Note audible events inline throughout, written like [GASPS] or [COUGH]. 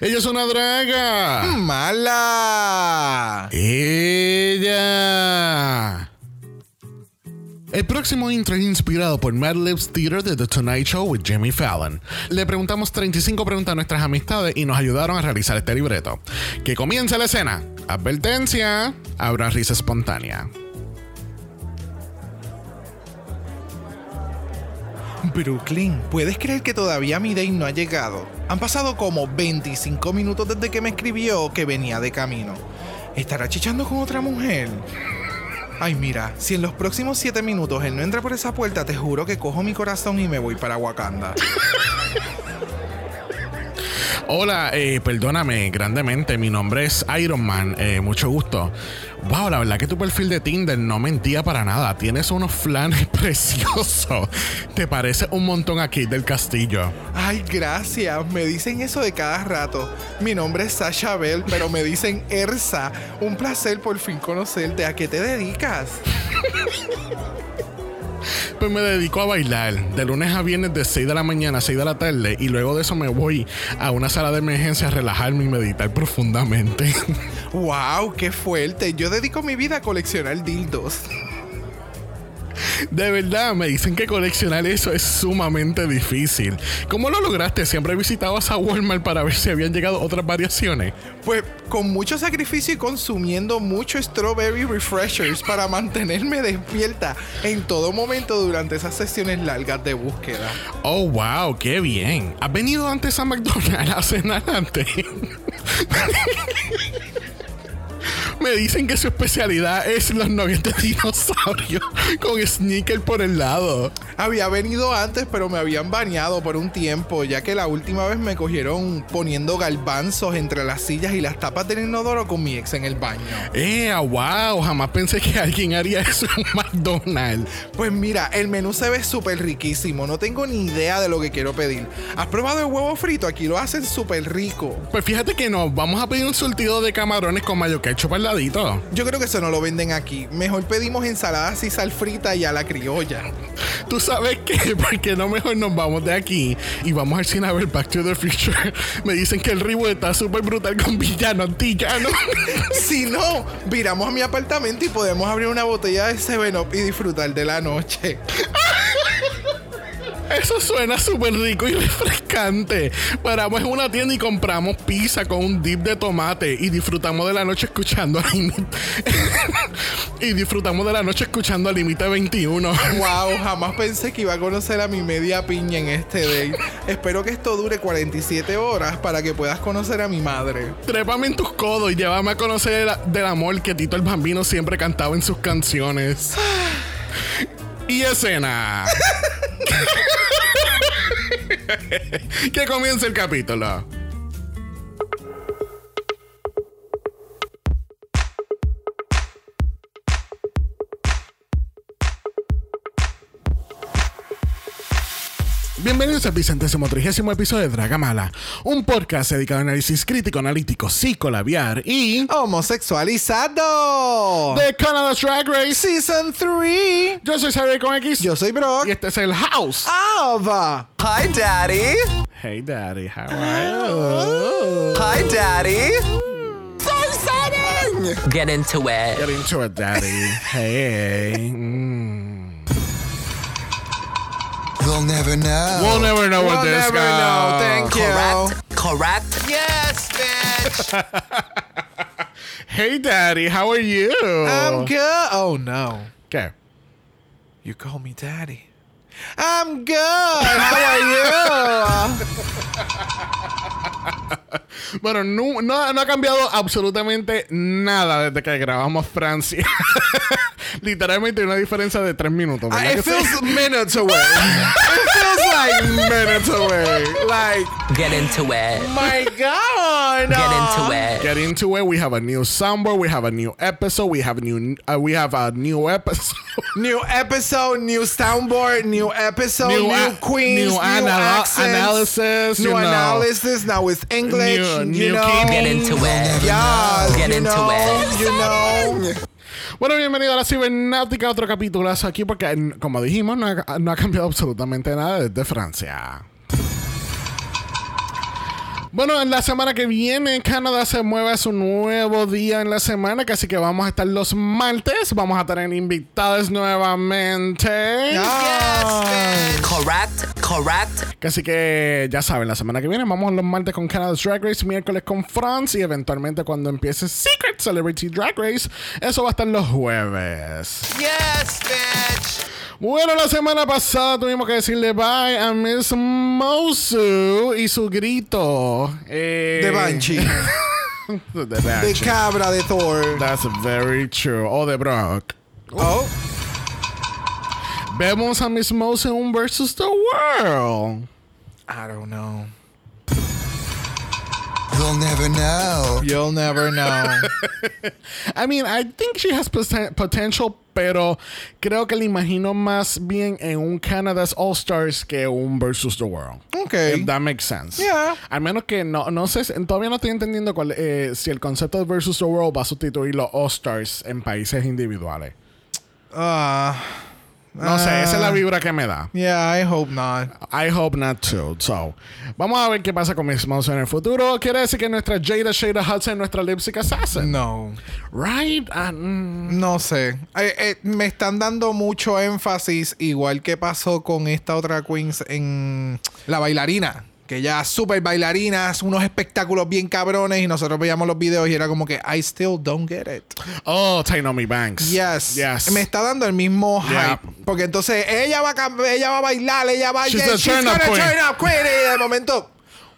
Ella es una draga. ¡Mala! Ella. El próximo intro es inspirado por Mad Libs Theater de The Tonight Show with Jimmy Fallon. Le preguntamos 35 preguntas a nuestras amistades y nos ayudaron a realizar este libreto. Que comience la escena. Advertencia. Habrá risa espontánea. Brooklyn, ¿puedes creer que todavía mi day no ha llegado? Han pasado como 25 minutos desde que me escribió que venía de camino. ¿Estará chichando con otra mujer? Ay, mira, si en los próximos 7 minutos él no entra por esa puerta, te juro que cojo mi corazón y me voy para Wakanda. Hola, eh, perdóname grandemente. Mi nombre es Iron Man. eh, mucho gusto. Wow, la verdad que tu perfil de Tinder no mentía para nada. Tienes unos flanes [LAUGHS] preciosos. Te parece un montón aquí del castillo. Ay, gracias. Me dicen eso de cada rato. Mi nombre es Sasha Bell, pero me dicen Ersa. Un placer por fin conocerte. ¿A qué te dedicas? [LAUGHS] Pues me dedico a bailar de lunes a viernes de 6 de la mañana a 6 de la tarde y luego de eso me voy a una sala de emergencia a relajarme y meditar profundamente. [LAUGHS] ¡Wow! ¡Qué fuerte! Yo dedico mi vida a coleccionar dildos. De verdad, me dicen que coleccionar eso es sumamente difícil. ¿Cómo lo lograste? Siempre visitabas a Walmart para ver si habían llegado otras variaciones. Pues con mucho sacrificio y consumiendo mucho strawberry refreshers para mantenerme despierta en todo momento durante esas sesiones largas de búsqueda. Oh, wow, qué bien. ¿Has venido antes a McDonald's a cenar antes? [LAUGHS] Me dicen que su especialidad es los nuggets de dinosaurio [LAUGHS] con sneaker por el lado. Había venido antes, pero me habían bañado por un tiempo, ya que la última vez me cogieron poniendo galbanzos entre las sillas y las tapas del inodoro con mi ex en el baño. ¡Eh, wow! Jamás pensé que alguien haría eso en McDonald's. Pues mira, el menú se ve súper riquísimo. No tengo ni idea de lo que quiero pedir. ¿Has probado el huevo frito? Aquí lo hacen súper rico. Pues fíjate que no, vamos a pedir un surtido de camarones con mayo ketchup al Yo creo que eso no lo venden aquí. Mejor pedimos ensaladas y sal frita y a la criolla. ¿Tú sabes qué? [LAUGHS] Porque no mejor nos vamos de aquí y vamos al cine a ver Back to the Future. [LAUGHS] Me dicen que el reboot está súper brutal con villanos, antillanos. [LAUGHS] Si no, viramos a mi apartamento y podemos abrir una botella de 7-Up y disfrutar de la noche. Eso suena súper rico y [LAUGHS] refrescante. Paramos en una tienda y compramos pizza con un dip de tomate y disfrutamos de la noche escuchando a [LAUGHS] y disfrutamos de la noche escuchando a Límite 21. Wow, [LAUGHS] jamás pensé que iba a conocer a mi media piña en este day. Espero que esto dure 47 horas para que puedas conocer a mi madre. Trépame en tus codos y llévame a conocer el- del amor que Tito el Bambino siempre cantaba en sus canciones. y escena. [LAUGHS] que comience el capítulo. Bienvenidos al vicentésimo trigésimo episodio de Dragamala, un podcast dedicado a análisis crítico, analítico, psicolabiar y ¡Homosexualizado! de Canada's Drag Race. Season 3. Yo soy Xavier con X Yo soy Brock. y este es el House. Ava. Hi, Daddy. Hey Daddy, how are you? Hi, Daddy. So exciting! Get into it. Get into it, Daddy. Hey. Mm. We'll never know. We'll never know We'll what this never goes. know. Thank you. Correct. Correct. Yes, bitch. [LAUGHS] Hey Daddy, how are you? I'm good. Oh no. ¿Qué? You call me daddy. I'm good. How are you? Bueno, no, no, no ha cambiado absolutamente nada desde que grabamos Francia. [LAUGHS] Literalmente una diferencia de tres minutos. ¿verdad Uh, que it feels minutes away. [LAUGHS] it feels like minutes away. Like, Get into it. my God. Get into it. Get into it. We have a new soundboard. We have a new episode. We have a new. Uh, we have a new episode. [LAUGHS] New episode, new soundboard, new episode, new, New a- queens, new new, anal- accents, analysis, new you know. analysis. Now it's English, New- you new know. Get into it. Yeah, Get into know, it. You know. Bueno, bienvenido a la cibernáutica, otro capítulo aquí porque, como dijimos, no ha, no ha cambiado absolutamente nada desde Francia. Bueno, en la semana que viene Canadá se mueve a su nuevo día en la semana, así que vamos a estar los martes. Vamos a tener invitados nuevamente. Correct, correct. Que Así que ya saben, la semana que viene vamos los martes con Canada's Drag Race, miércoles con France y eventualmente cuando empiece Secret Celebrity Drag Race, eso va a estar los jueves. Yes, bitch. Bueno, la semana pasada tuvimos que decirle bye a Miss Mosu y su grito. Eh, De Banshee. de [LAUGHS] De Banshee. cabra de Thor. That's very true. O de Brock. Oh. Vemos a Miss Mosu en Versus the World. I don't know. You'll never know. You'll never know. [LAUGHS] I mean, I think she has poten- potential, pero creo que la imagino más bien en un Canada's All Stars que un Versus the World. Okay. If that makes sense. Yeah. Al menos que no, no sé, todavía no estoy entendiendo cuál, eh, si el concepto de Versus the World va a sustituir los All Stars en países individuales. Ah. No sé, esa es la vibra que me da. yeah, I hope not. I hope not too. So, vamos a ver qué pasa con Miss Mouse en el futuro. Quiere decir que nuestra Jada Shada Hudson es nuestra lipstick assassin. No. Right? Ah, mm. No sé. Eh, eh, me están dando mucho énfasis, igual que pasó con esta otra Queens en La Bailarina. Que ya super bailarinas, unos espectáculos bien cabrones, y nosotros veíamos los videos y era como que I still don't get it. Oh, Tainomi Banks. Yes. Yes. Me está dando el mismo Yeah. hype. Porque entonces ella va a, ella va a bailar, ella va a She's the turn-up gonna queen. turn up queen. Y de momento,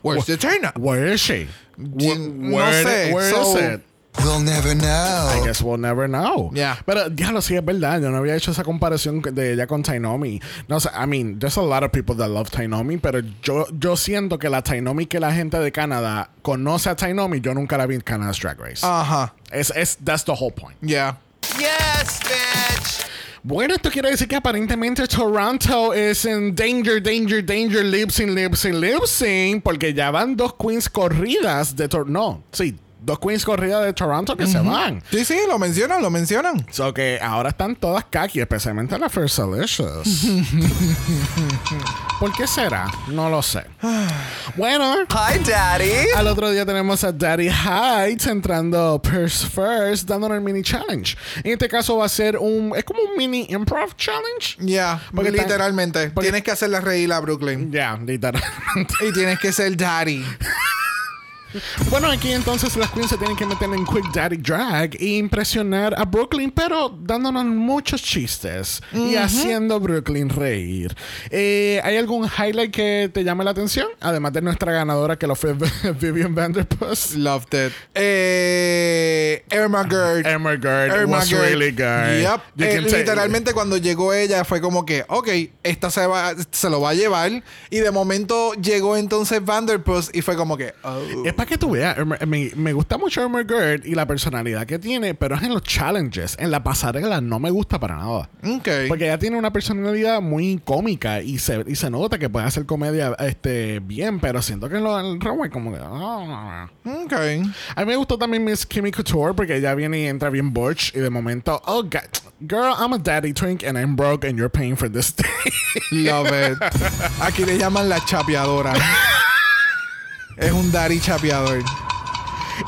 where's the turn up? Where is she? Wh- no where where So- is it? We'll never I know. guess we'll never know. Yeah. Pero ya lo sí es verdad. Yo no había hecho esa comparación de ella con Tainomi. No sé, I mean, there's a lot of people that love Tainomi, pero yo, yo siento que la Tainomi que la gente de Canadá conoce a Tainomi, yo nunca la vi en Canada's Drag Race. Ajá. es, es, that's the whole point. Yeah. Yes, bitch. Bueno, esto quiere decir que aparentemente Toronto es en danger, danger, danger, lip sync, lip sync, lip sync, porque ya van dos queens corridas de Toronto. No, sí, dos queens corridas de Toronto que se van. Sí, sí, lo mencionan, lo mencionan. So que ahora están todas kaki, especialmente la First Delicious. [LAUGHS] ¿Por qué será? No lo sé. bueno, Hi, Daddy. al otro día tenemos a Daddy Heights entrando Purse First, dándonos el mini challenge. En este caso va a ser un. Es como un mini improv challenge. Ya, Porque está- literalmente. porque- tienes que hacerle reír a Brooklyn. Ya, literalmente. Y tienes que ser daddy. [LAUGHS] Bueno, aquí entonces las queens se tienen que meter en Quick Daddy Drag e impresionar a Brooklyn, pero dándonos muchos chistes y haciendo Brooklyn reír. Eh, ¿Hay algún highlight que te llame la atención? Además de nuestra ganadora que lo fue [LAUGHS] Vivian Vanderpuss. Loved it. Eh, Irma Gerd. Irma was Gerd. really good. Yep. Eh, literalmente cuando llegó ella fue como que, ok, esta se, va, se lo va a llevar. Y de momento llegó entonces Vanderpuss y fue como que, oh. Es para que tú veas, me, me gusta mucho Emma Gerd y la personalidad que tiene, pero es en los challenges, en la pasarela no me gusta para nada. Ok. Porque ella tiene una personalidad muy cómica y se, y se nota que puede hacer comedia este, bien, pero siento que en lo- en runway como que... ah. Ok. A mí me gustó también Miss Kimmy Couture porque ella viene y entra bien butch y de momento, oh, God, girl, I'm a daddy twink and I'm broke and you're paying for this [LAUGHS] day. Love it. [LAUGHS] Aquí le llaman la chapeadora. [LAUGHS] es un daddy chapeador.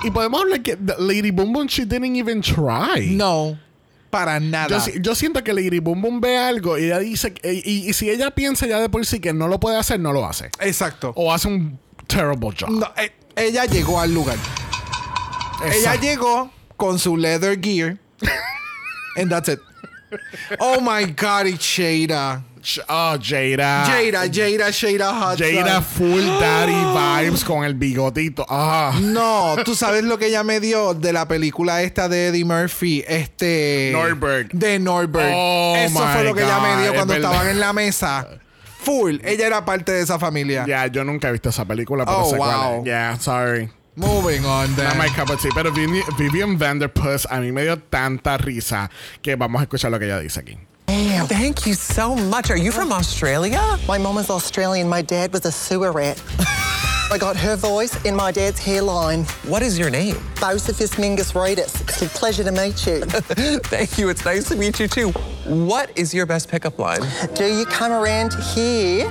y podemos hablar que Lady Boom Boom, she didn't even try. No, para nada. Yo, si- yo siento que Lady Boom Boom ve algo y ella dice, y, y- y si ella piensa ya de por sí que no lo puede hacer, no lo hace. Exacto. O hace un terrible job. No, eh, ella llegó al lugar. Ella Exacto. llegó con su leather gear. and that's it. Oh my God, it's Shada. Oh, Jada. Jada, Jada, Shada Hudson. Jada full daddy [GASPS] vibes con el bigotito. Ah. No, tú sabes lo que ella me dio de la película esta de Eddie Murphy, este Norbert. De Norbert. Oh, Eso fue lo que ella me dio es cuando verdad. estaban en la mesa. Full. Ella era parte de esa familia. Ya, yo nunca he visto esa película, pero Oh, sé cuál wow. es. Yeah, sorry. Moving on then. Not my cup of tea. Pero Vivi- Vivian Vanderpuss a mí me dio tanta risa que vamos a escuchar lo que ella dice aquí. Thank you so much. Are you from Australia? My mom was Australian. My dad was a sewer rat. [LAUGHS] I got her voice in my dad's hairline. What is your name? Bocephus Mingus Reedus. It's a pleasure to meet you. [LAUGHS] Thank you. It's nice to meet you too. What is your best pickup line? Do you come around here?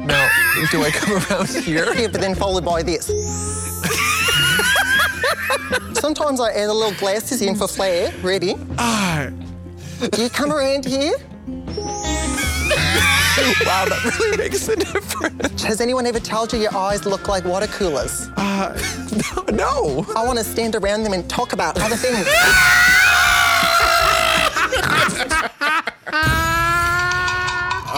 No. Do I come around here? Yeah, but then followed by this. Sometimes I add a little glasses in for flair. Ready? Oh. Do You come around here. [LAUGHS] Wow, that really makes a difference. Has anyone ever told you your eyes look like water coolers? Uh, [LAUGHS] no. I want to stand around them and talk about other things. [LAUGHS]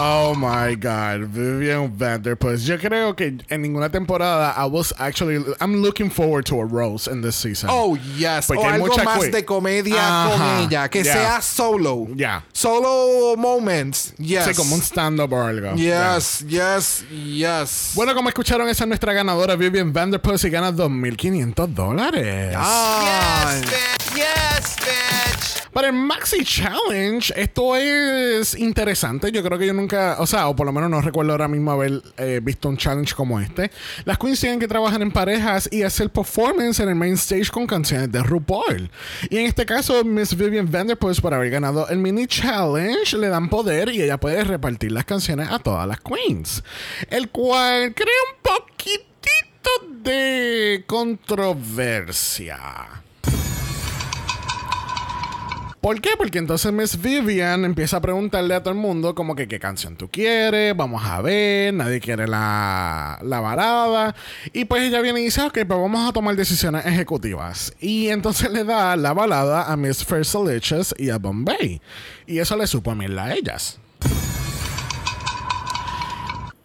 Oh my God, Vivian Vanderpuss. Yo creo que en ninguna temporada I was actually I'm looking forward to a rose in this season. Oh, yes. Porque o hay algo mucha más que- de comedia Ajá. con ella. Que Yeah. sea solo. Yeah. Solo moments. Yes. Sí, como un stand-up o algo. Yeah. Yes, yes, yes. Bueno, como escucharon, esa es nuestra ganadora, Vivian Vanderpuss, y gana 2.500 dólares. Ah, Yes. Yes. Para el Maxi Challenge, esto es interesante. Yo creo que yo nunca, o sea, o por lo menos no recuerdo ahora mismo haber eh, visto un challenge como este. Las queens tienen que trabajar en parejas y hacer performance en el main stage con canciones de RuPaul. Y en este caso, Miss Vivian Vanderpuss, por haber ganado el mini challenge, le dan poder y ella puede repartir las canciones a todas las queens. El cual crea un poquitito de controversia. ¿Por qué? Porque entonces Miss Vivian empieza a preguntarle a todo el mundo como que qué canción tú quieres, vamos a ver, nadie quiere la, la balada. Y pues ella viene y dice, ok, pues vamos a tomar decisiones ejecutivas. Y entonces le da la balada a Miss First Delicious y a Bombay. Y eso le supo a mierda a ellas.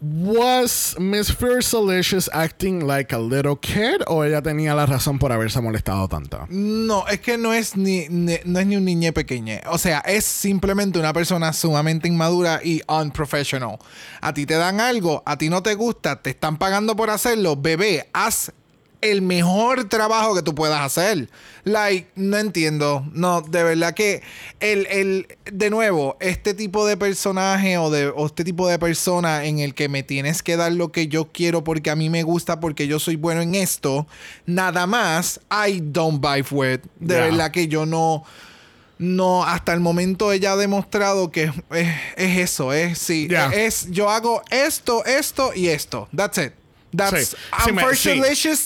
Was Miss First Delicious acting like a little kid o ella tenía la razón por haberse molestado tanto? No, es que no es ni, ni- no es ni un niñe pequeñe. O sea, es simplemente una persona sumamente inmadura y unprofessional. A ti te dan algo, a ti no te gusta, te están pagando por hacerlo. Bebé, haz el mejor trabajo que tú puedas hacer. Like, no entiendo. No, de verdad que el, el de nuevo, este tipo de personaje o de o este tipo de persona en el que me tienes que dar lo que yo quiero porque a mí me gusta porque yo soy bueno en esto, nada más, I don't buy for it. De Yeah. verdad que yo no no, hasta el momento ella ha demostrado que es, es eso, es sí, Yeah. es yo hago esto, esto y esto. That's it. That's Sí. Me- first sí.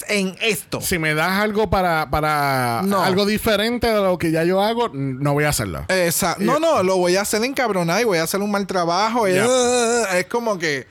en esto. Si me das algo para, para No. algo diferente de lo que ya yo hago, no voy a hacerlo. Exacto. No, no, lo voy a hacer encabronado y voy a hacer un mal trabajo. y, uh, es como que.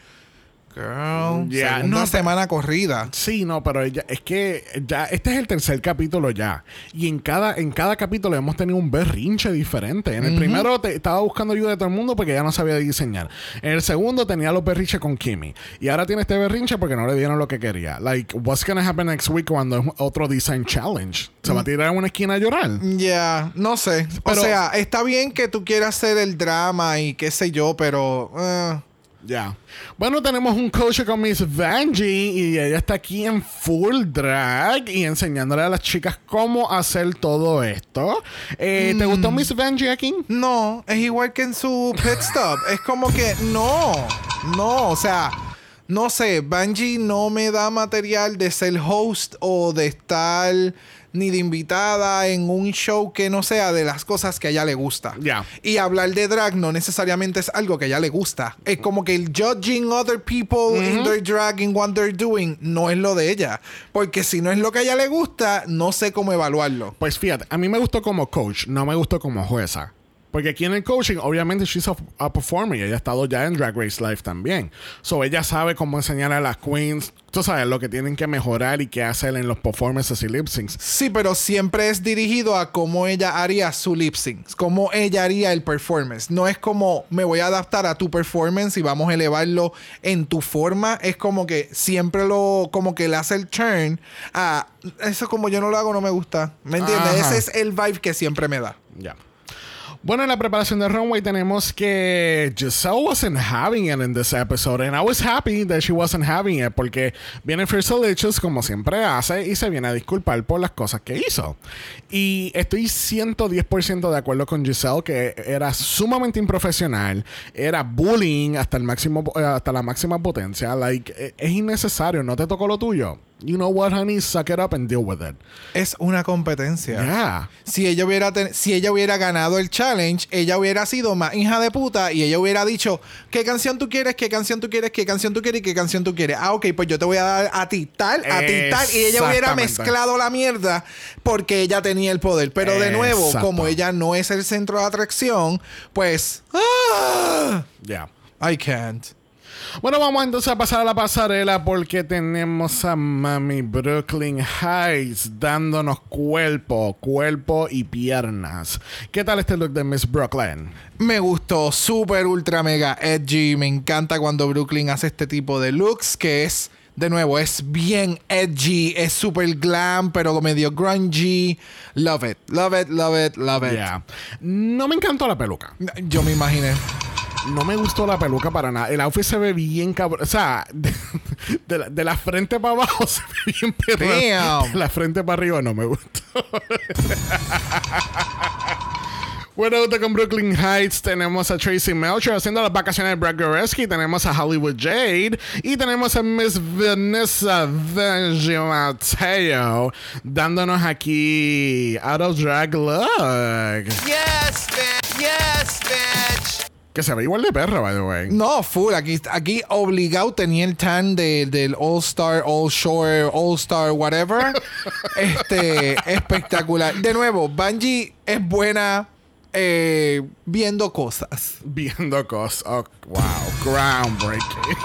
Girl, Yeah, segunda no, semana corrida. Sí, no, pero ella, es que ya este es el tercer capítulo ya. Y en cada, en cada capítulo hemos tenido un berrinche diferente. En el primero te- estaba buscando ayuda de todo el mundo porque ya no sabía diseñar. En el segundo tenía los berrinches con Kimmy. Y ahora tiene este berrinche porque no le dieron lo que quería. Like, what's gonna happen next week cuando es otro design challenge? ¿Se va a tirar en una esquina a llorar? Ya, no sé. Pero- o sea, está bien que tú quieras hacer el drama y qué sé yo, pero. uh, Ya. Bueno, tenemos un coach con Miss Vanjie y ella está aquí en full drag y enseñándole a las chicas cómo hacer todo esto. Eh, ¿Te gustó Miss Vanjie aquí? No, es igual que en su pit stop. es como que no, no, o sea, no sé, Bungie no me da material de ser host o de estar ni de invitada en un show que no sea de las cosas que a ella le gusta. Ya. Y hablar de drag no necesariamente es algo que a ella le gusta. Es como que el judging other people in their drag in what they're doing no es lo de ella. Porque si no es lo que a ella le gusta, no sé cómo evaluarlo. Pues fíjate, a mí me gustó como coach, no me gustó como jueza. Porque aquí en el coaching, obviamente, she's a, a performer y ella ha estado ya en Drag Race Live también. So, ella sabe cómo enseñar a las queens, tú sabes, lo que tienen que mejorar y qué hacer en los performances y lip syncs. Sí, pero siempre es dirigido a cómo ella haría su lip sync, cómo ella haría el performance. No es como me voy a adaptar a tu performance y vamos a elevarlo en tu forma. Es como que siempre lo, como que le hace el turn a eso como yo no lo hago, no me gusta. ¿Me entiendes? Ajá. Ese es el vibe que siempre me da. Ya. Bueno, en la preparación de Runway tenemos que Giselle wasn't having it in this episode. And I was happy that she wasn't having it. Porque viene First Delicious como siempre hace y se viene a disculpar por las cosas que hizo. Y estoy 110% de acuerdo con Giselle que era sumamente improfesional. Era bullying hasta, el máximo, eh, hasta la máxima potencia. Like, eh, es innecesario. ¿No te tocó lo tuyo? You know what, honey, suck it up and deal with it. Es una competencia. Yeah. Si ella hubiera ten- si ella hubiera ganado el challenge, ella hubiera sido más hija de puta y ella hubiera dicho, ¿qué canción tú quieres? ¿Qué canción tú quieres? ¿Qué canción tú quieres? ¿Qué canción tú quieres? Ah, ok, pues yo te voy a dar a ti tal, a ti tal. Y ella hubiera mezclado la mierda porque ella tenía el poder. Pero de nuevo, Exacto. como ella no es el centro de atracción, pues... ¡ah! Yeah. I can't. Bueno, vamos entonces a pasar a la pasarela porque tenemos a Mami Brooklyn Heights dándonos cuerpo, cuerpo y piernas. ¿Qué tal este look de Miss Brooklyn? Me gustó, super ultra mega edgy. Me encanta cuando Brooklyn hace este tipo de looks que es, de nuevo, es bien edgy, es super glam, pero medio grungy. Love it, love it, love it, love it. Yeah. No me encantó la peluca. Yo me imaginé. No me gustó la peluca para nada. El outfit se ve bien cabrón. O sea, de, de la, de la frente para abajo [LAUGHS] se ve bien perro. De la frente para arriba no me gustó. Bueno, con Brooklyn Heights tenemos a Tracy Melcher haciendo las vacaciones de Brad Goreski, tenemos a Hollywood Jade y tenemos a Miss Vanessa Mateo dándonos aquí Out of Drag Look. Yes, bitch. Yes, bitch. Que se ve igual de perra, by the way. No, full. Aquí, aquí obligado tenía el tan de- del All Star, All Shore, All Star, whatever. [LAUGHS] este, espectacular. De nuevo, Bungie es buena eh, viendo cosas. Viendo cosas. Oh, wow, groundbreaking.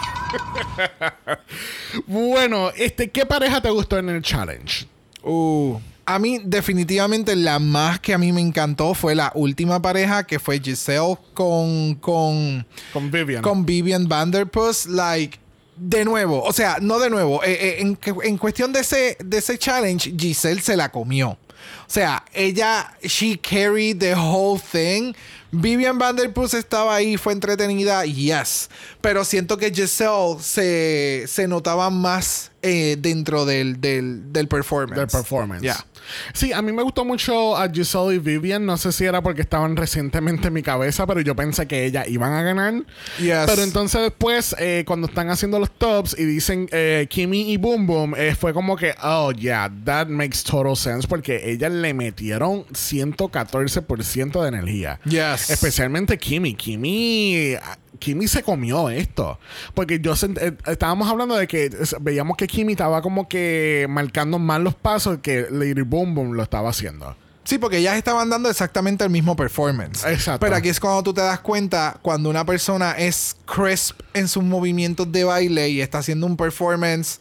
[LAUGHS] bueno, este, ¿qué pareja te gustó en el challenge? Uh, a mí, definitivamente, la más que a mí me encantó fue la última pareja que fue Giselle con. con Con Vivian. con Vivian Vanderpuss, like, de nuevo, o sea, no de nuevo, eh, eh, en, en cuestión de ese, de ese challenge, Giselle se la comió. O sea, ella, she carried the whole thing. Vivian Vanderpuss estaba ahí, fue entretenida, yes. Pero siento que Giselle se, se notaba más eh, dentro del, del, del performance. del performance. Yeah. Sí, a mí me gustó mucho a Giselle y Vivian. No sé si era porque estaban recientemente en mi cabeza, pero yo pensé que ellas iban a ganar. Yes. Pero entonces después, eh, cuando están haciendo los tops y dicen eh, Kimi y Boom Boom, eh, fue como que, oh, yeah, that makes total sense porque ellas le metieron 114% de energía. Yes. Especialmente Kimi. Kimi. Kimi se comió esto. Porque yo sent- eh, estábamos hablando de que veíamos que Kimi estaba como que marcando más los pasos que Lady Boom Boom lo estaba haciendo. Sí, porque ellas estaban dando exactamente el mismo performance. Exacto. Pero aquí es cuando tú te das cuenta cuando una persona es crisp en sus movimientos de baile y está haciendo un performance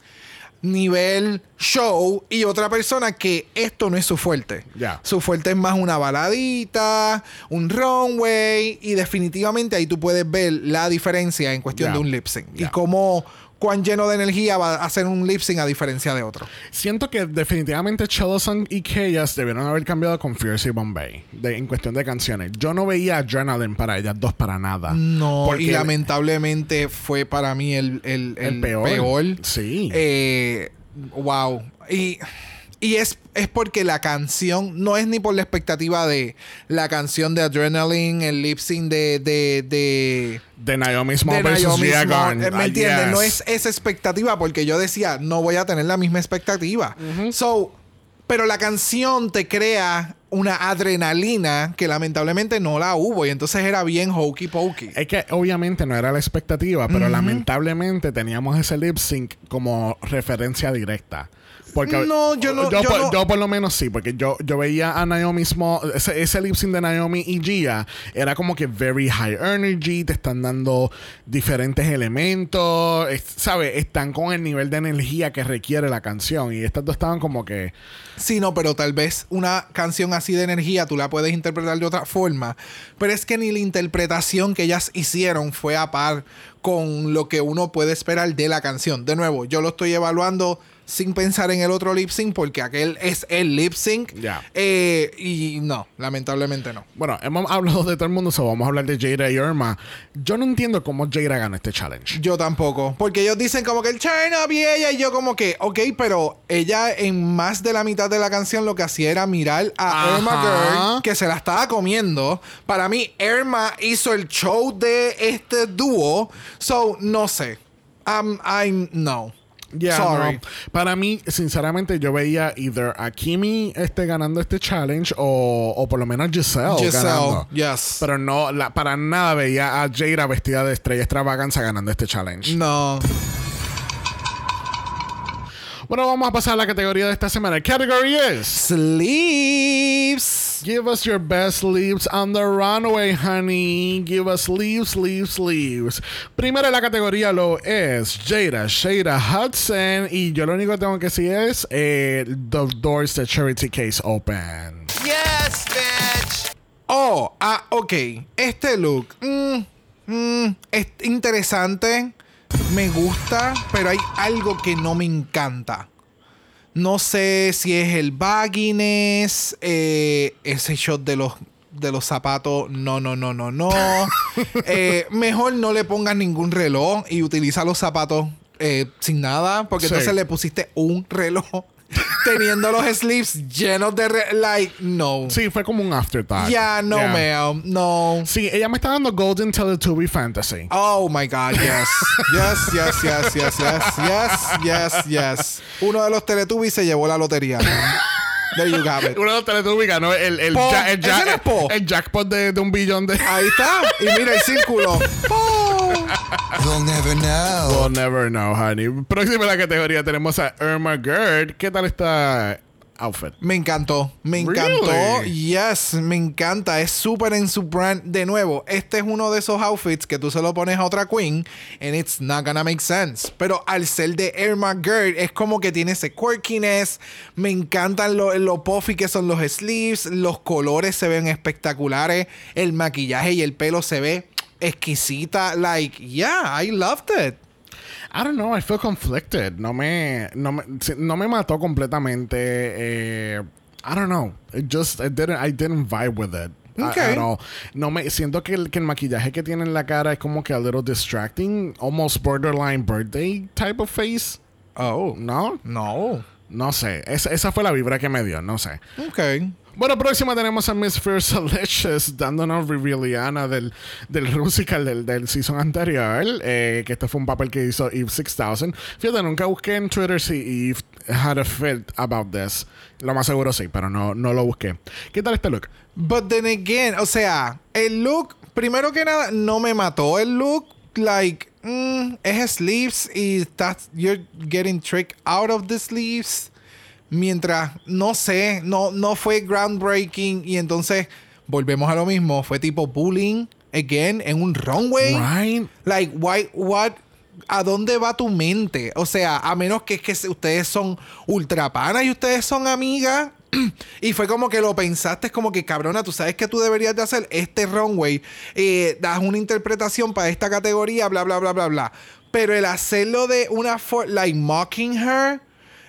nivel show y otra persona que esto no es su fuerte. Ya. Su fuerte es más una baladita, un runway y definitivamente ahí tú puedes ver la diferencia en cuestión de un lip sync y cómo cuán lleno de energía va a hacer un lip sync a diferencia de otro. Siento que definitivamente Cheloson y Chaos debieron haber cambiado con Fierce y Bombay de- en cuestión de canciones. Yo no veía Adrenaline para ellas dos para nada. No, Porque y lamentablemente fue para mí el, el, El el peor. Sí. Eh, wow. Y, y es, es porque la canción no es ni por la expectativa de la canción de Adrenaline, el lip sync de, de, de, de Naomi Small de versus Naomi Gia ¿Me Ah, entiendes? No yes. es esa expectativa porque yo decía, no voy a tener la misma expectativa. So, pero la canción te crea una adrenalina que lamentablemente no la hubo y entonces era bien hokey pokey. Es que obviamente no era la expectativa, pero lamentablemente teníamos ese lip sync como referencia directa. Porque No, yo no- Yo, yo por, no- yo por lo menos sí, porque yo, yo veía a Naomi Small, ese, ese lip sync de Naomi y Gia era como que very high energy, te están dando diferentes elementos, es- ¿sabes? Están con el nivel de energía que requiere la canción. Y estas dos estaban como que. Sí, no, pero tal vez una canción así de energía tú la puedes interpretar de otra forma. Pero es que ni la interpretación que ellas hicieron fue a par con lo que uno puede esperar de la canción. De nuevo, yo lo estoy evaluando sin pensar en el otro lip sync porque aquel es el lip sync. Ya. Eh, y no, lamentablemente no. Bueno, hemos hablado de todo el mundo, so vamos a hablar de Jada y Irma. Yo no entiendo cómo Jada gana este challenge. Yo tampoco. Porque ellos dicen como que el turn up y ella. Y yo como que, ok, pero ella en más de la mitad de la canción lo que hacía era mirar a Ajá. Irma Girl, que se la estaba comiendo. Para mí, Irma hizo el show de este dúo. So, no sé. Um, I'm, no. Yeah, Sorry. no. Para mí, sinceramente, yo veía either a Kimi este, ganando este challenge o, o por lo menos Giselle, Giselle, ganando. yes. Pero no, la- para nada veía a Jada vestida de estrella extravaganza ganando este challenge. No. Bueno, vamos a pasar a la categoría de esta semana. El category is Sleeps. Give us your best leaves on the runway, honey. Give us leaves, leaves, leaves. Primero en la categoría lo es Jada, Shada Hudson. Y yo lo único que tengo que decir es eh, The Doors to Charity Case Open. Yes, bitch. Oh, ah, ok. Este look. mm, mm, es interesante. Me gusta. Pero hay algo que no me encanta. No sé si es el bagginess. eh, ese shot de los, de los zapatos. No, no, no, no, no. [LAUGHS] Eh, mejor no le pongas ningún reloj y utiliza los zapatos eh, sin nada. Porque Sí. entonces le pusiste un reloj. [LAUGHS] Teniendo los sleeves llenos de... re- like, no. Sí, fue como un afterthought. Ya, no, Yeah. ma'am. No. Sí, ella me está dando Golden Teletubby Fantasy. Oh my God, yes. [LAUGHS] Yes, yes, yes, yes, yes, yes, yes, yes. Uno de los Teletubbies se llevó la lotería. There you have it. [LAUGHS] Uno de los Teletubbies ganó el, el, ja- el, ja- el jackpot de, de un billón de... Ahí está. Y mira el círculo. You'll never know. We'll never know, honey. Próxima la categoría tenemos a Irma Gerd. ¿Qué tal está outfit? Me encantó. Me encantó. Really? Yes, me encanta. Es súper en su brand. De nuevo, este es uno de esos outfits que tú se lo pones a otra queen and it's not gonna make sense. Pero al ser de Irma Gerd, es como que tiene ese quirkiness. Me encantan lo, lo puffy que son los sleeves. Los colores se ven espectaculares. El maquillaje y el pelo se ve exquisita. Like, yeah, I loved it. I don't know, I feel conflicted. No me, no me, no me mató completamente. eh, I don't know. It just, I didn't, I didn't vibe with it. Okay. At all. No me, siento que el, que el maquillaje que tiene en la cara es como que a little distracting. Almost borderline birthday type of face. Oh, ¿No? no. No sé. Esa, esa fue la vibra que me dio. No sé. Ok. Bueno, próxima tenemos a Miss Fierce Delicious dándonos Reveliana del, del musical del, del season anterior, eh, que este fue un papel que hizo Eve 6000. Fíjate, nunca busqué en Twitter si Eve had a fit about this. Lo más seguro sí, pero no, no lo busqué. ¿Qué tal este look? But then again, o sea, el look, primero que nada, no me mató el look. Like, mm, es sleeves y estás, you're getting tricked out of the sleeves. Mientras, no sé, no, no fue groundbreaking. Y entonces, volvemos a lo mismo. Fue tipo bullying, again, en un runway. Right? Like, why, what, ¿a dónde va tu mente? O sea, a menos que es que ustedes son ultra panas y ustedes son amigas. [CLEARS THROAT] y fue como que lo pensaste, es como que cabrona, tú sabes que tú deberías de hacer este runway. eh, das una interpretación para esta categoría, bla, bla, bla, bla, bla. Pero el hacerlo de una forma, like mocking her,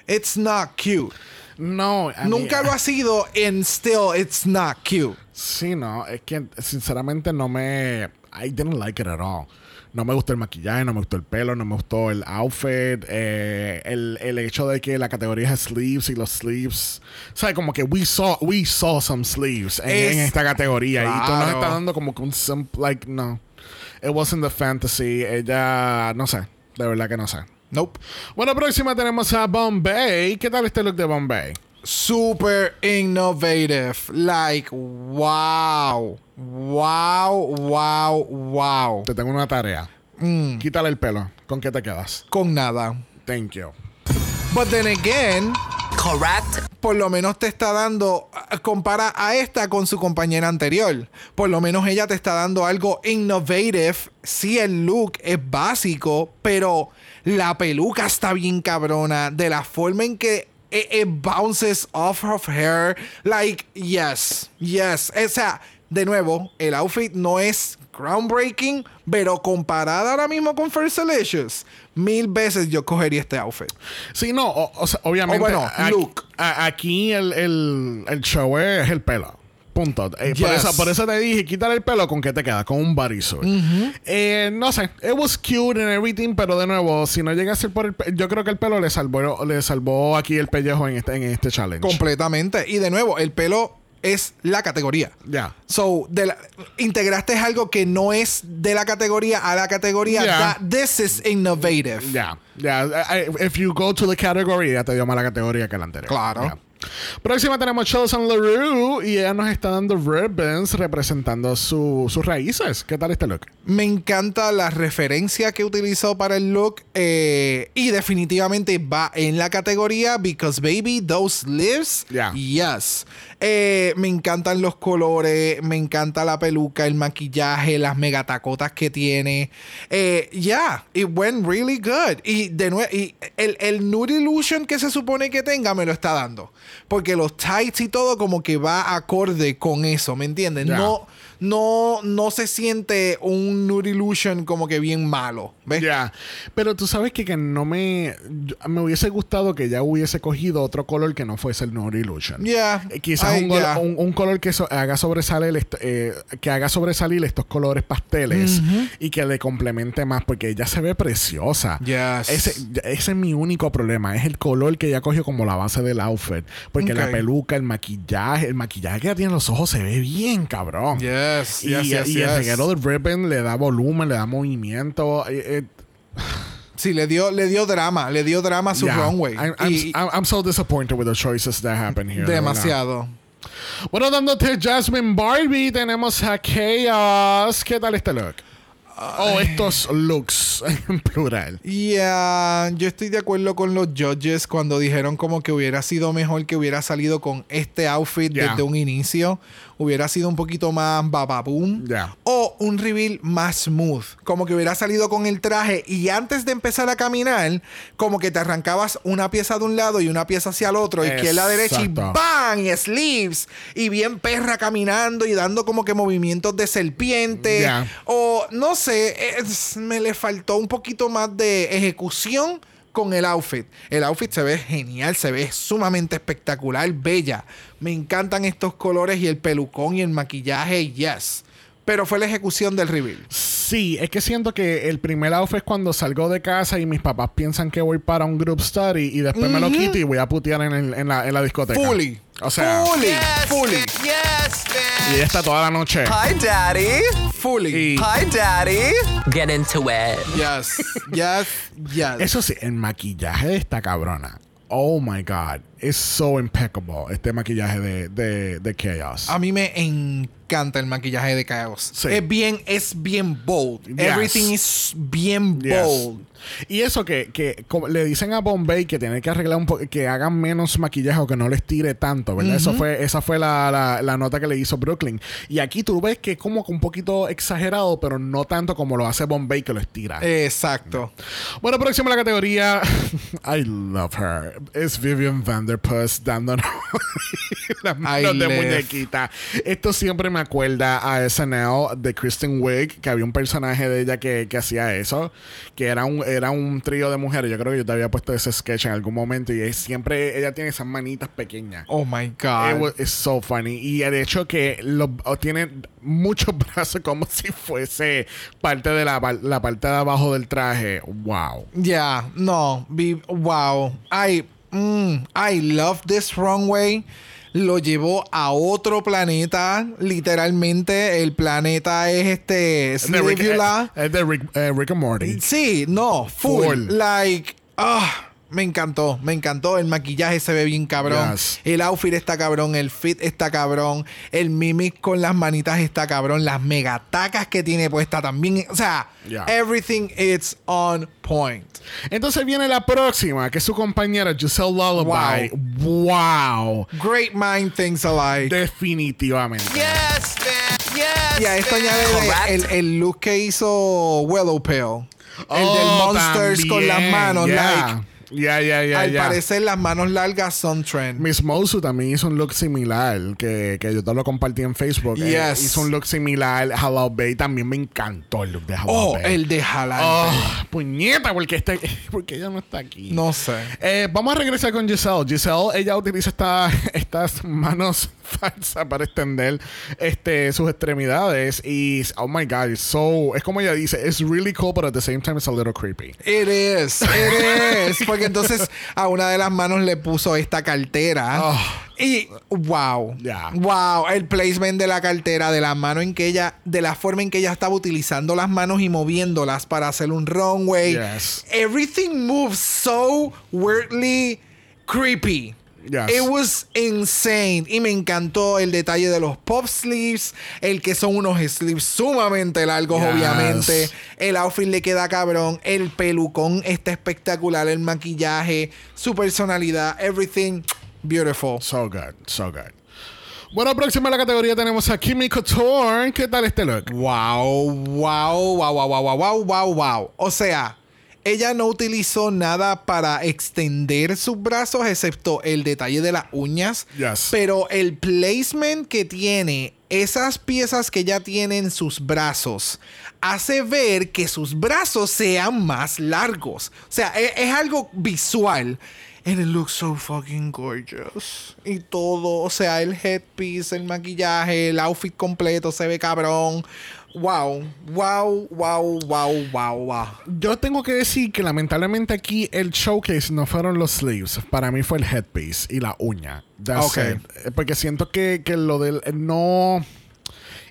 it's not cute. No. I Nunca lo ha sido, and still it's not cute. Sí, no. Es que sinceramente no me. I didn't like it at all. No me gustó el maquillaje, no me gustó el pelo, no me gustó el outfit, eh, el, el hecho de que la categoría es sleeves y los sleeves, ¿sabes? Como que we saw, we saw some sleeves en, Es- en esta categoría y tú nos Claro. estás dando como que un simple, like, no. It wasn't the fantasy. Ella, no sé, de verdad que no sé. Nope. Bueno, próxima tenemos a Bombay. ¿Qué tal este look de Bombay? super innovative. Like, wow. Wow, wow, wow. Te tengo una tarea. Mm. Quítale el pelo. ¿Con qué te quedas? Con nada. Thank you. But then again, Correct. por lo menos te está dando, compara a esta con su compañera anterior. Por lo menos ella te está dando algo innovative. Sí, el look es básico, pero la peluca está bien cabrona. De la forma en que it, it bounces off of her. Like, yes, yes. O sea, de nuevo, el outfit no es groundbreaking, pero comparada ahora mismo con First Delicious, mil veces yo cogería este outfit. Sí, no, o, o sea, obviamente. O bueno, a- look. a- aquí el, el, el show es el pelo. Punto. Eh, por, Yes. eso, por eso te dije, quítale el pelo con qué te queda, con un bodysuit. Eh, no sé, it was cute and everything, pero de nuevo, si no llega a ser por el pe- yo creo que el pelo le salvó, le salvó aquí el pellejo en este, en este challenge. Completamente. Y de nuevo, el pelo es la categoría. Ya. So, de la- integraste algo que no es de la categoría a la categoría. Yeah. That- this is innovative. Ya, ya. I- I- If you go to the category, ya te dio más la categoría que la anterior. Claro. Próxima tenemos Chelsea LaRue y ella nos está dando ribbons representando su- sus raíces. ¿Qué tal este look? Me encanta la referencia que utilizó para el look eh, y definitivamente va en la categoría because baby those lives Yeah. yes Eh, me encantan los colores me encanta la peluca el maquillaje las megatacotas que tiene eh, yeah it went really good y de nuevo el, el nude illusion que se supone que tenga me lo está dando porque los tights y todo como que va acorde con eso ¿me entiendes? Yeah. no no, no se siente un Nude Illusion como que bien malo. ¿Ves? Ya, pero tú sabes que, que no me... Me hubiese gustado que ya hubiese cogido otro color que no fuese el Nude Illusion. Yeah. Eh, Quizás Ay, un, yeah. un- un color que so- haga sobresalir est- eh, que haga sobresalir estos colores pasteles y que le complemente más porque ella se ve preciosa. Yes. Ese, ese es mi único problema, es el color que ella cogió como la base del outfit, porque la peluca, el maquillaje, el maquillaje que ella tiene en los ojos se ve bien cabrón. Yes, Y, yes, yes, y el yes. reguero del ribbon le da volumen, le da movimiento. eh, eh, Sí, le dio, le dio drama, le dio drama a su yeah. runway. I'm, I'm, Y- I'm- I'm so disappointed with the choices that happen here. demasiado. Bueno, dándote Jasmine Barbie, tenemos a Chaos. ¿Qué tal este look? O estos looks [LAUGHS] en plural. Yeah, yo estoy de acuerdo con los judges cuando dijeron como que hubiera sido mejor que hubiera salido con este outfit Yeah. desde un inicio. Hubiera sido un poquito más bababoom. Yeah. O un reveal más smooth. Como que hubiera salido con el traje y antes de empezar a caminar, como que te arrancabas una pieza de un lado y una pieza hacia el otro, izquierda, derecha y. ¡bam! Y sleeves. Y bien perra caminando y dando como que movimientos de serpiente. Yeah. O no sé, es- me le faltó un poquito más de ejecución con el outfit. El outfit se ve genial, se ve sumamente espectacular, bella. Me encantan estos colores y el pelucón y el maquillaje, yes. Pero fue la ejecución del reveal. Sí, es que siento que el primer outfit es cuando salgo de casa y mis papás piensan que voy para un group study y después me lo quito y voy a putear en, el- en la, en la discoteca. Fully. O sea, fully. Yes, fully. bitch. Yes, y bitch. ella está toda la noche. Hi, Daddy. Fully. Y- Hi, Daddy. Get into it. Yes. Yes. Yes. Eso sí, el maquillaje de esta cabrona. Oh my God. Es so impeccable este maquillaje de, de, de Chaos. A mí me encanta el maquillaje de Chaos. Sí. Es bien, es bien bold. Yes. Everything is bien Yes. bold. Y eso que, que le dicen a Bombay que tiene que arreglar un poco, que hagan menos maquillaje o que no les tire tanto, ¿verdad? Eso fue, esa fue la, la- la nota que le hizo Brooklyn. Y aquí tú ves que es como un poquito exagerado, pero no tanto como lo hace Bombay que lo estira. Exacto. Bueno, próximo a la categoría. [LAUGHS] I love her. Es Vivian Vanderpuss dándonos [LAUGHS] las manos de live. muñequita. Esto siempre me acuerda a SNL de Kristen Wiig, que había un personaje de ella que, que hacía eso, que era un, era un trío de mujeres. Yo creo que yo te había puesto ese sketch en algún momento y es siempre ella tiene esas manitas pequeñas. Oh my It God. was- it's so funny. Y de hecho que lo, tiene muchos [LAUGHS] brazos como si fuese parte de la, la parte de abajo del traje. Wow. Yeah, no, wow. I, mm, I love this runway. Lo llevó a otro planeta, literalmente. El planeta es este Es de Rick, eh, es de Rick, eh, Rick and Morty. Sí, no, full. Full. Like, ah, me encantó, me encantó. El maquillaje se ve bien cabrón. Yes. El outfit está cabrón, el fit está cabrón. El mimic con las manitas está cabrón. Las megatacas que tiene puesta también. O sea, Yeah. everything is on point. Entonces viene la próxima, que es su compañera Giselle Lullaby. Wow. Great mind thinks alike. Definitivamente. Yes, bitch. Yes, y a esto añade el, el look que hizo Willow Pale. El del Oh, Monsters con las manos, yeah. like. Ya, ya, ya, al parecer las manos largas son trend. Miss Mosu también hizo un look similar, que, que yo te lo compartí en Facebook. Eh, hizo un look similar. Hello Bay también me encantó el look de Oh, Bay. el de Jalante. Oh, puñeta, porque, este, [LAUGHS] porque ella no está aquí. No sé. Eh, vamos a regresar con Giselle. Giselle, ella utiliza esta- [LAUGHS] estas manos [LAUGHS] falsas para extender este, sus extremidades. Y, oh my God, so. Es como ella dice, it's really cool, but at the same time it's a little creepy. It is, it is. Porque entonces a una de las manos le puso esta cartera. Oh. Y wow, wow, el placement de la cartera, de la mano en que ella, de la forma en que ella estaba utilizando las manos y moviéndolas para hacer un runway. Yes. Everything moves so weirdly creepy. It was insane. Y me encantó el detalle de los pop sleeves, el que son unos sleeves sumamente largos, obviamente. El outfit le queda cabrón. El pelucón está espectacular. El maquillaje, su personalidad, everything beautiful. So good, so good. Bueno, próxima a la categoría tenemos a Kimmy Couture. ¿Qué tal este look? Wow, wow, wow, wow, wow, wow, wow, wow. O sea, ella no utilizó nada para extender sus brazos, excepto el detalle de las uñas. Yes. Pero el placement que tiene, esas piezas que ella tiene en sus brazos, hace ver que sus brazos sean más largos. O sea, e- es, algo visual. And it looks so fucking gorgeous. Y todo, o sea, el headpiece, el maquillaje, el outfit completo se ve cabrón. Wow, wow, wow, wow, wow, wow. Yo tengo que decir que lamentablemente aquí el showcase no fueron los sleeves. Para mí fue el headpiece y la uña. That's Ok. it. Eh, Porque siento que, que lo del eh, no.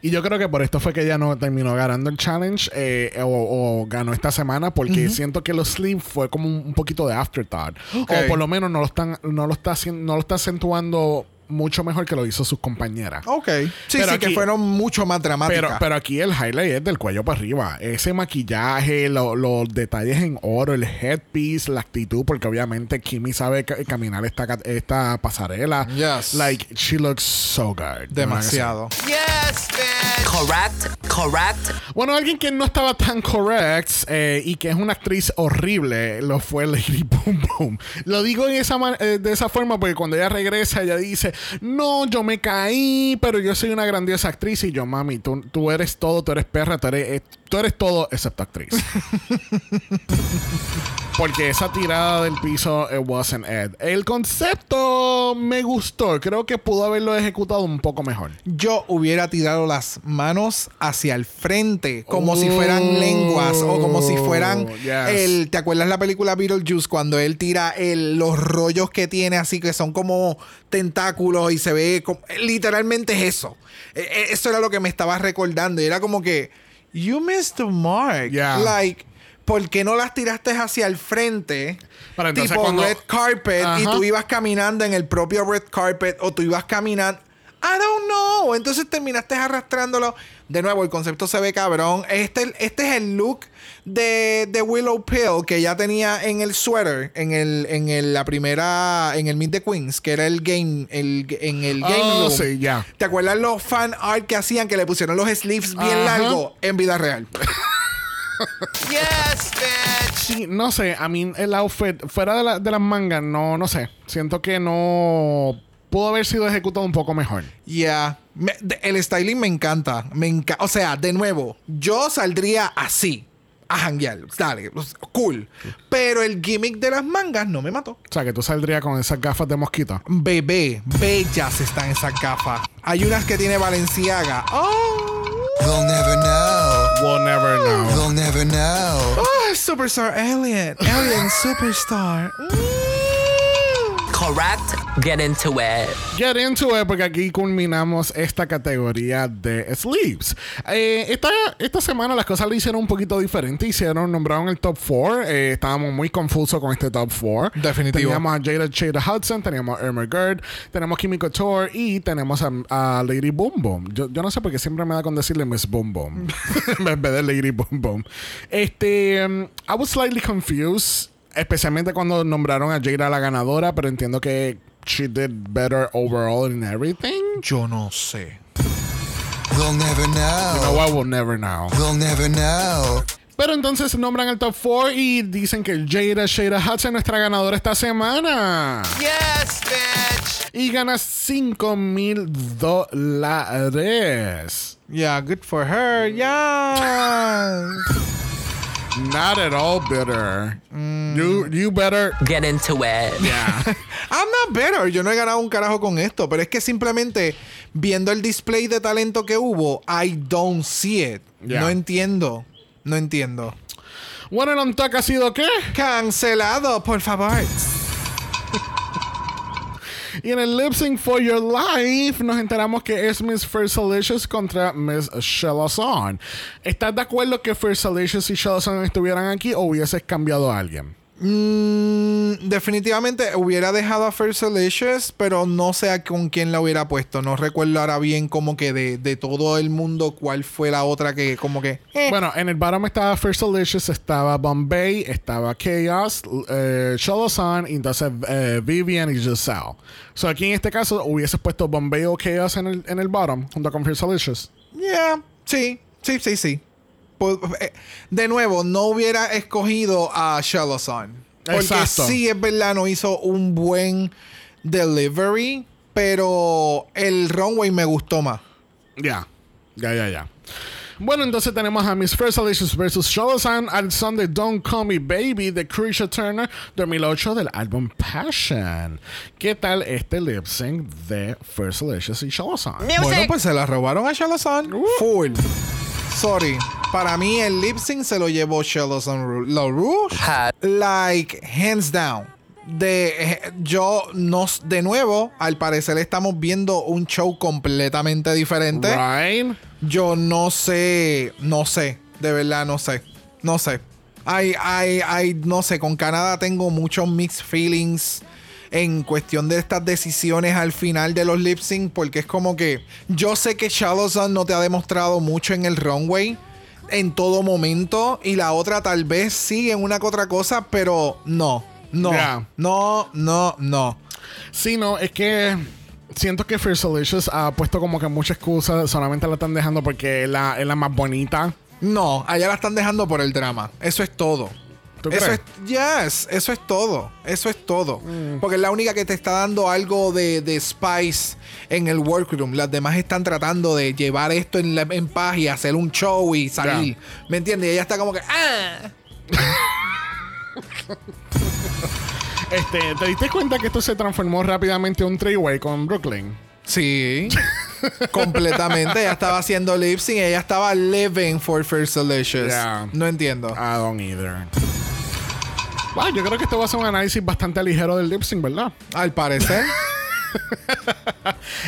Y yo creo que por esto fue que ella no terminó ganando el challenge eh, o, o ganó esta semana porque siento que los sleeves fue como un, un poquito de afterthought. O por lo menos no lo están no lo está no lo está acentuando mucho mejor que lo hizo sus compañeras. Ok. Sí, Pero sí, que aquí- fueron mucho más dramáticas. Pero, pero aquí el highlight es del cuello para arriba. Ese maquillaje, lo- los detalles en oro, el headpiece, la actitud, porque obviamente Kimi sabe ca- caminar esta, esta pasarela. Yes. Like, she looks so good. Demasiado. Yes, bitch. Correct. Correct. Bueno, alguien que no estaba tan correct eh, y que es una actriz horrible lo fue Lady [LAUGHS] Boom Boom. Lo digo en esa man- eh, de esa forma porque cuando ella regresa, ella dice: No, yo me caí, pero yo soy una grandiosa actriz. Y yo, mami, tú, tú eres todo, tú eres perra, tú eres, eh, tú eres todo excepto actriz. [LAUGHS] Porque esa tirada del piso it wasn't it. El concepto me gustó. Creo que pudo haberlo ejecutado un poco mejor. Yo hubiera tirado las manos hacia el frente, como si Oh, fueran lenguas o como si fueran yes. el. ¿Te acuerdas la película Beetlejuice cuando él tira el, los rollos que tiene así que son como tentáculos y se ve como, literalmente es eso. Eh, eh, Eso era lo que me estaba recordando y era como que you missed the mark. Yeah. Like ¿Por qué no las tiraste hacia el frente? Pero entonces tipo cuando- red carpet y tú ibas caminando en el propio red carpet o tú ibas caminando. I don't know. Entonces terminaste arrastrándolo. De nuevo, el concepto se ve cabrón. Este, este es el look de, de Willow Pill que ya tenía en el sweater, en el, en el- la primera, en el Meet the Queens, que era el game, el, en el game Oh, room. sí, ya. ¿Te acuerdas los fan art que hacían que le pusieron los sleeves bien Ajá. largos en vida real? [LAUGHS] Yes, bitch. Sí, no sé, a mí el outfit fuera de, la- de las mangas, no, no sé. Siento que no pudo haber sido ejecutado un poco mejor. Ya. Me- de- el styling me encanta. Me enca- o sea, de nuevo, yo saldría así. A janguear. Dale. Cool. Pero el gimmick de las mangas no me mató. O sea, que tú saldrías con esas gafas de mosquito. Bebé, bellas están esas gafas. Hay unas que tiene Valenciaga. Oh, They'll never know. We'll never know. They'll never know. oh Superstar Alien. Alien [SIGHS] Superstar. Mm. Correct. Get into it. Get into it, porque aquí culminamos esta categoría de sleeves. Eh, esta, esta semana las cosas lo hicieron un poquito diferente. Hicieron, nombraron el top 4. estábamos muy confusos con este top 4. Definitivo. Teníamos a Jada Shada Hudson, teníamos a Irma Gerd, tenemos Kimi Couture y tenemos a, a Lady Boom Boom. Yo, yo no sé por qué siempre me da con decirle Miss Boom Boom [LAUGHS] en vez de Lady Boom Boom. Este, um, I was slightly confused, especialmente cuando nombraron a Jada la ganadora, pero entiendo que she did better overall in everything. Yo no sé. They'll never know. No, I will never know. They'll never know. Pero entonces nombran el top 4 y dicen que Jada Shada Hudson es nuestra ganadora esta semana. Yes, bitch. Y gana 5 mil dólares. Yeah, good for her. Yeah. [LAUGHS] Not at all bitter. You, you better. Get into it. Yeah. [LAUGHS] I'm not better. Yo no he ganado un carajo con esto, pero es que simplemente viendo el display de talento que hubo, I don't see it. Yeah. No entiendo. No entiendo. bueno, el on talk ha sido qué? Cancelado, por favor. Y en el Lip Sync for Your Life nos enteramos que es Miss First Alicious contra Miss Shelazon. ¿Estás de acuerdo que First Alicious y Shelazon estuvieran aquí o hubieses cambiado a alguien? Mm, definitivamente hubiera dejado a First Delicious, pero no sé a con quién la hubiera puesto. No recuerdo ahora bien como que de, de todo el mundo cuál fue la otra que como que... eh. Bueno, en el bottom estaba First Delicious, estaba Bombay, estaba Chaos, eh, Shelazon y entonces eh, Vivian y Giselle. So aquí en este caso hubieses puesto Bombay o Chaos en el, en el bottom junto con First Delicious. Yeah, sí, sí, sí, sí. Pues, eh, de nuevo, no hubiera escogido a Shelazon. Porque Exacto. sí, es verdad, no hizo un buen delivery, pero el runway me gustó más. Ya, ya, ya, ya. Bueno, entonces tenemos a Miss First Alicious vs. Shelazon al son de Don't Call Me Baby de Krisha Turner 2008 del álbum Passion. ¿Qué tal este lip sync de First Alicious y Shelazon? Bueno, pues se la robaron a Shelazon. Full. Sorry. Para mí el lip sync se lo llevó Shelazon Ru- La Rouge. Ha- Like, hands down. De eh, yo no de nuevo, al parecer estamos viendo un show completamente diferente. Right? Yo no sé, no sé, de verdad no sé, no sé. Hay, hay, hay, no sé, con Canadá tengo muchos mixed feelings en cuestión de estas decisiones al final de los lip sync, porque es como que yo sé que Shalozan no te ha demostrado mucho en el runway en todo momento y la otra tal vez sí en una que otra cosa, pero no, no, Yeah. no, no, no. Sí, no, es que siento que First Alicious ha puesto como que muchas excusas, solamente la están dejando porque es la, es la más bonita. No, allá la están dejando por el drama. Eso es todo. ¿Tú Eso crees? es, yes, eso es todo. Eso es todo. Porque es la única que te está dando algo de, de spice en el workroom. Las demás están tratando de llevar esto en, la- en paz y hacer un show y salir. ¿Me entiendes? Y ella está como que, ah. [LAUGHS] Este, ¿te diste cuenta que esto se transformó rápidamente en un three-way con Brooklyn? Sí. [LAUGHS] completamente. Ella estaba haciendo lip sync. Ella estaba living for First Delicious. Yeah. No entiendo. I don't either. Wow, yo creo que esto va a ser un análisis bastante ligero del lip sync, ¿verdad? Al parecer. [LAUGHS]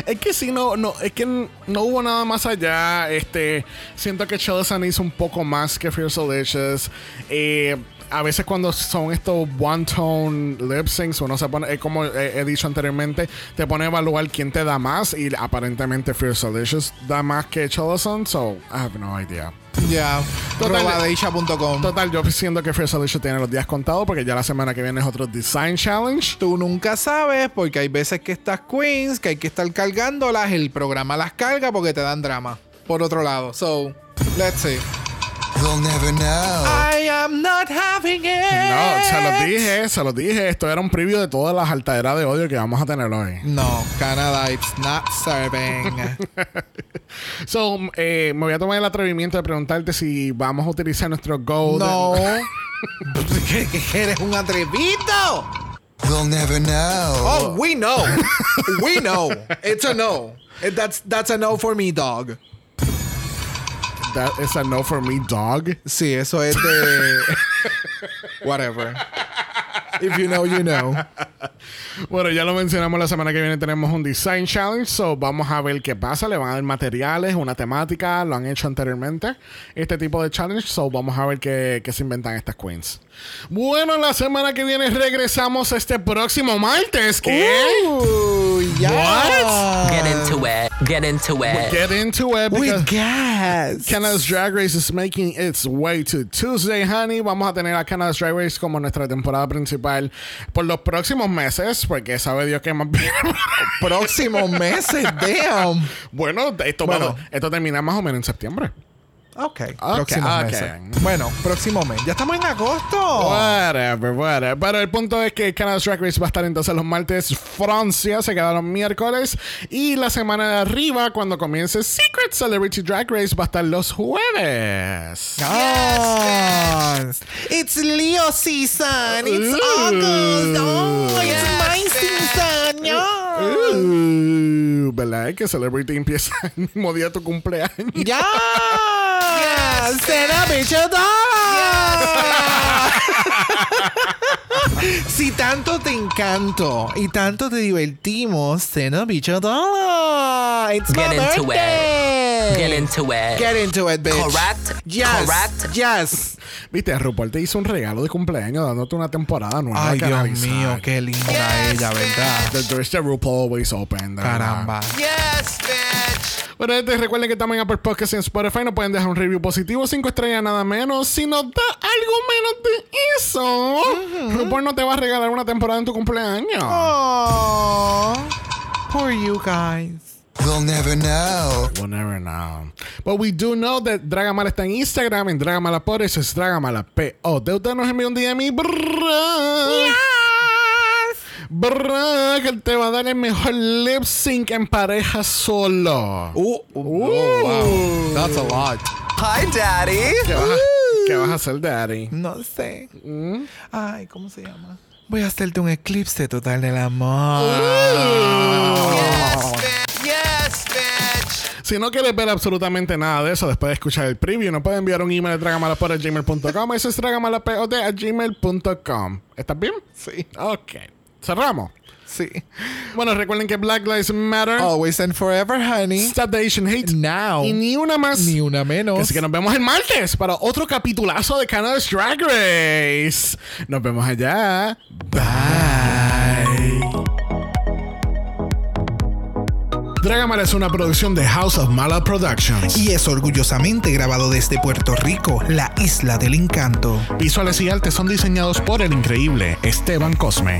Es que sí, no, no, es que no hubo nada más allá. Este, siento que Chelsea hizo un poco más que Fierce Delicious. Eh, a veces cuando son estos one tone lip syncs, uno se pone, eh, como he, he dicho anteriormente, te pone a evaluar quién te da más y aparentemente Fierce Delicious da más que Chelsea, so I have no idea. Ya. Total- Robadeisha.com. Total, yo siento que Fierce Delicious tiene los días contados porque ya la semana que viene es otro Design Challenge. Tú nunca sabes porque hay veces que estas queens que hay que estar cargándolas, el programa las carga porque te dan drama. Por otro lado, so, let's see. We'll never know. I am not having it. No, se los dije, se los dije. Esto era un preview de todas las altaderas de odio que vamos a tener hoy. No, Canada, it's not serving. [LAUGHS] So, eh, me voy a tomar el atrevimiento de preguntarte si vamos a utilizar nuestro Gold. no. [LAUGHS] ¿Qué, qué eres un atrevido? We'll never know. Oh, we know. we know. It's a no. That's, that's a no for me, dog. That is a no for me, dog. Sí, eso es de. [LAUGHS] Whatever. If you know, you know. Bueno, ya lo mencionamos la semana que viene. Tenemos un Design Challenge. So, vamos a ver qué pasa. Le van a dar materiales, una temática. Lo han hecho anteriormente. Este tipo de challenge. So, vamos a ver qué, qué se inventan estas queens. Bueno, la semana que viene regresamos este próximo martes. ¿Qué? Ooh, yeah. Get into it. Get into it. Get into it With gas. Canada's Drag Race is making its way to Tuesday, honey. Vamos a tener a Canada's Drag Race como nuestra temporada principal por los próximos meses, porque sabe Dios que más bien. Próximos meses, damn. bueno, esto, Bueno. esto termina más o menos en septiembre. Ok, Ok, próximos ok. meses. Bueno, próximo mes. Ya estamos en agosto. Whatever, whatever. Pero el punto es que Canada's Drag Race va a estar entonces los martes. Francia se queda los miércoles. Y la semana de arriba, cuando comience Secret Celebrity Drag Race, va a estar los jueves. Yes. It's Leo season. It's Ooh. August. Oh, it's my season. Yeah. ¿Verdad? Que Celebrity empieza [LAUGHS] el mismo día de tu cumpleaños. Yeah. Yes. Bitch. [LAUGHS] Si tanto te encanto y tanto te divertimos, send a bicho dollar. It's Get my into birthday. it. Get into it. Get into it, bitch. Correct. Yes. Correct. Yes. Viste, RuPaul te hizo un regalo de cumpleaños dándote una temporada nueva. Ay, Dios analizar. mío, qué linda Yes, ella, ¿verdad? The doors to RuPaul always open. Caramba. Yes, bitch. Bueno, gente, recuerden que también en Apple Podcasts y en Spotify nos pueden dejar un review positivo, 5 estrellas nada menos. Si nos da algo menos de eso, RuPaul no te va a regalar una temporada en tu cumpleaños. Oh, poor you guys. We'll never know. We'll never know. But we do know that Dragamala está en Instagram, en Dragamala por eso es Dragamala P.O. De usted nos envió un DM y brrrr. Brrrr, que él te va a dar el mejor lip sync en pareja solo. Uh, uh, oh, wow. That's a lot. Hi, Daddy. ¿Qué vas, a, qué vas a hacer, Daddy? No sé. Ay, ¿cómo se llama? Voy a hacerte un eclipse total del amor. Yes, bitch. Yes, bitch. Si no quieres ver absolutamente nada de eso después de escuchar el preview, nos pueden enviar un email a dragamalapod.gmail.com. Eso es dragamalapod.gmail.com. ¿Estás bien? Sí, Ok. Cerramos. sí. Bueno, recuerden que Black Lives Matter. Always and forever, honey. Stop the Asian Hate. Now. Y ni una más. Ni una menos. Así que nos vemos el martes para otro capitulazo de Canada's Drag Race. Nos vemos allá. Bye. Dragamala es una producción de House of Mala Productions. Y es orgullosamente grabado desde Puerto Rico, la isla del encanto. Visuales y artes son diseñados por el increíble Esteban Cosme.